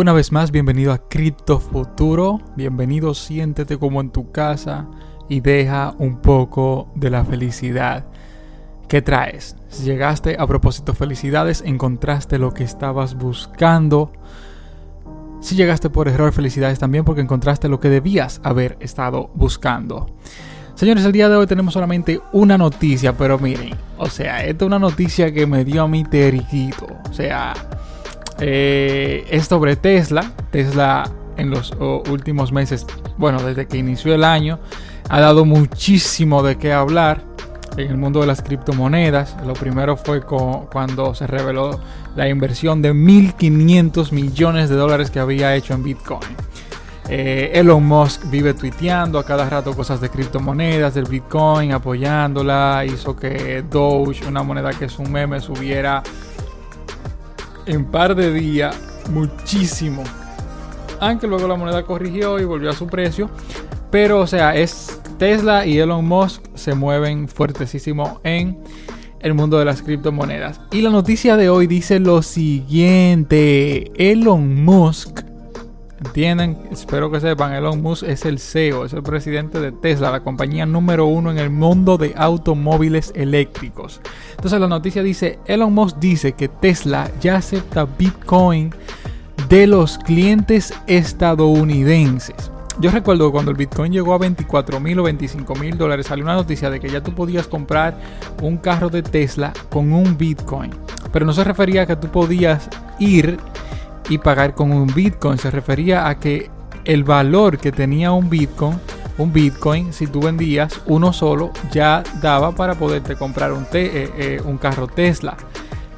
Una vez más, bienvenido a Cripto Futuro. Bienvenido, siéntete como en tu casa y deja un poco de la felicidad. ¿Qué traes? Si llegaste a propósito felicidades, encontraste lo que estabas buscando. Si llegaste por error, felicidades también porque encontraste lo que debías haber estado buscando. Señores, el día de hoy tenemos solamente una noticia, pero miren, o sea, esta es una noticia que me dio a mi teriquito. O sea, eh, es sobre Tesla. Tesla en los últimos meses, bueno, desde que inició el año, ha dado muchísimo de qué hablar en el mundo de las criptomonedas. Lo primero fue cuando se reveló la inversión de 1.500 millones de dólares que había hecho en Bitcoin. Eh, Elon Musk vive tuiteando a cada rato cosas de criptomonedas, del Bitcoin, apoyándola. Hizo que Doge, una moneda que es un meme, subiera en par de días muchísimo. Aunque luego la moneda corrigió y volvió a su precio. Pero, o sea, es Tesla y Elon Musk se mueven fuertesísimo en el mundo de las criptomonedas. Y la noticia de hoy dice lo siguiente. Elon Musk ¿Entienden? Espero que sepan, Elon Musk es el CEO, es el presidente de Tesla, la compañía número uno en el mundo de automóviles eléctricos. Entonces la noticia dice, Elon Musk dice que Tesla ya acepta Bitcoin de los clientes estadounidenses. Yo recuerdo cuando el Bitcoin llegó a 24 mil o 25 mil dólares, salió una noticia de que ya tú podías comprar un carro de Tesla con un Bitcoin. Pero no se refería a que tú podías ir y pagar con un Bitcoin. Se refería a que el valor que tenía un Bitcoin, un Bitcoin, si tú vendías uno solo, ya daba para poderte comprar un, eh, eh, un carro Tesla.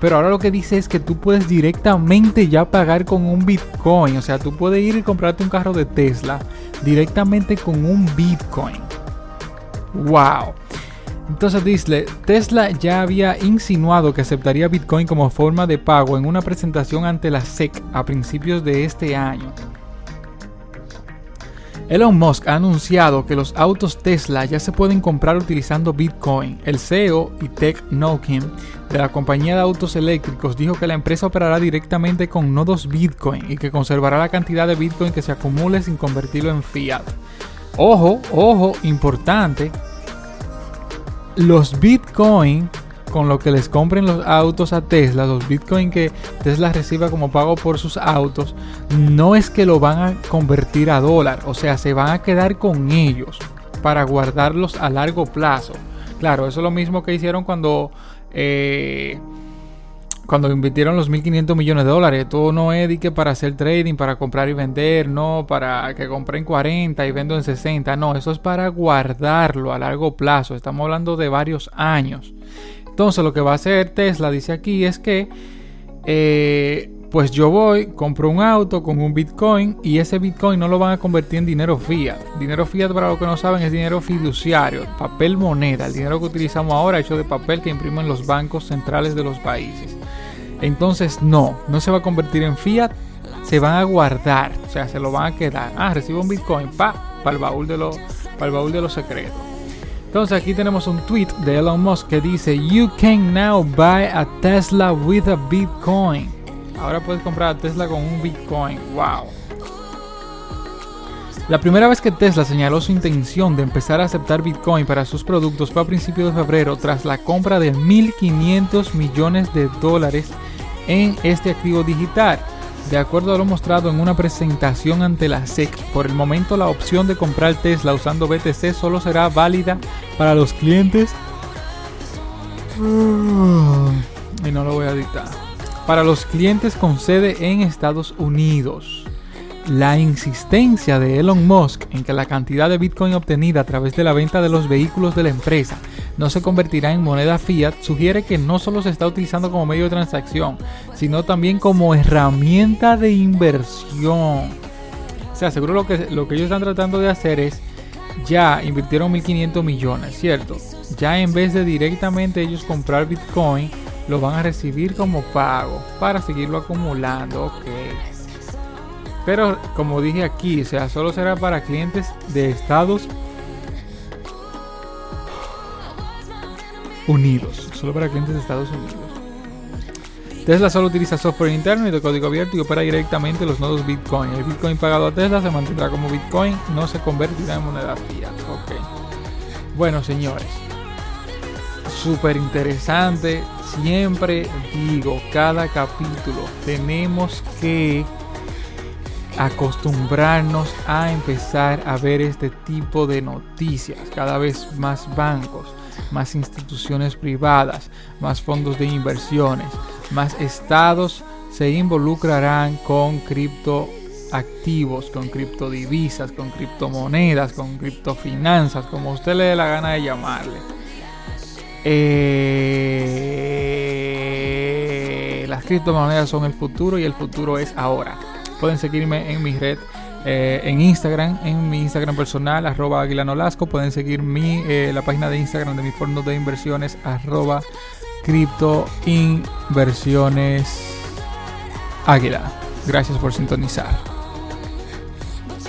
Pero ahora lo que dice es que tú puedes directamente ya pagar con un Bitcoin. O sea, tú puedes ir y comprarte un carro de Tesla directamente con un Bitcoin. ¡Wow! Entonces dice, Tesla ya había insinuado que aceptaría Bitcoin como forma de pago en una presentación ante la SEC a principios de este año. Elon Musk ha anunciado que los autos Tesla ya se pueden comprar utilizando Bitcoin. El CEO y Tech Nokim de la compañía de autos eléctricos dijo que la empresa operará directamente con nodos Bitcoin y que conservará la cantidad de Bitcoin que se acumule sin convertirlo en fiat. Ojo, ojo, importante, los Bitcoin con lo que les compren los autos a Tesla, los Bitcoin que Tesla reciba como pago por sus autos, no es que lo van a convertir a dólar, o sea, se van a quedar con ellos para guardarlos a largo plazo. Claro, eso es lo mismo que hicieron cuando eh, cuando invirtieron los 1.500 millones de dólares, todo no es que para hacer trading, para comprar y vender, no, para que compren 40 y vendo en 60, no, eso es para guardarlo a largo plazo, estamos hablando de varios años. Entonces lo que va a hacer Tesla, dice aquí, es que eh, pues yo voy, compro un auto con un Bitcoin y ese Bitcoin no lo van a convertir en dinero fiat. Dinero fiat, para los que no saben, es dinero fiduciario, papel moneda, el dinero que utilizamos ahora hecho de papel que imprimen los bancos centrales de los países. Entonces, no, no se va a convertir en fiat, se van a guardar, o sea, se lo van a quedar. Ah, recibo un Bitcoin, pa, para el baúl de los, para el baúl de los secretos. Entonces aquí tenemos un tweet de Elon Musk que dice, You can now buy a Tesla with a Bitcoin. Ahora puedes comprar a Tesla con un Bitcoin. ¡Wow! La primera vez que Tesla señaló su intención de empezar a aceptar Bitcoin para sus productos fue a principios de febrero tras la compra de 1.500 millones de dólares en este activo digital. De acuerdo a lo mostrado en una presentación ante la SEC, por el momento la opción de comprar Tesla usando BTC solo será válida para los clientes. Y no lo voy a para los clientes con sede en Estados Unidos. La insistencia de Elon Musk en que la cantidad de Bitcoin obtenida a través de la venta de los vehículos de la empresa no se convertirá en moneda fiat sugiere que no solo se está utilizando como medio de transacción, sino también como herramienta de inversión. O sea, seguro lo que, lo que ellos están tratando de hacer es, ya invirtieron 1.500 millones, ¿cierto? Ya en vez de directamente ellos comprar Bitcoin, lo van a recibir como pago para seguirlo acumulando. Ok. Pero como dije aquí, o sea, solo será para clientes de Estados Unidos. Solo para clientes de Estados Unidos. Tesla solo utiliza software interno y de código abierto y opera directamente los nodos Bitcoin. El Bitcoin pagado a Tesla se mantendrá como Bitcoin, no se convertirá en moneda fiat. Ok. Bueno, señores. Súper interesante. Siempre digo, cada capítulo tenemos que acostumbrarnos a empezar a ver este tipo de noticias. Cada vez más bancos, más instituciones privadas, más fondos de inversiones, más estados se involucrarán con criptoactivos, con criptodivisas, con criptomonedas, con criptofinanzas, como usted le dé la gana de llamarle. Eh, las criptomonedas son el futuro y el futuro es ahora. Pueden seguirme en mi red, eh, en Instagram, en mi Instagram personal, arroba aguilanolasco. Pueden seguir mi, eh, la página de Instagram de mi fondo de inversiones, arroba cripto inversiones águila. Gracias por sintonizar.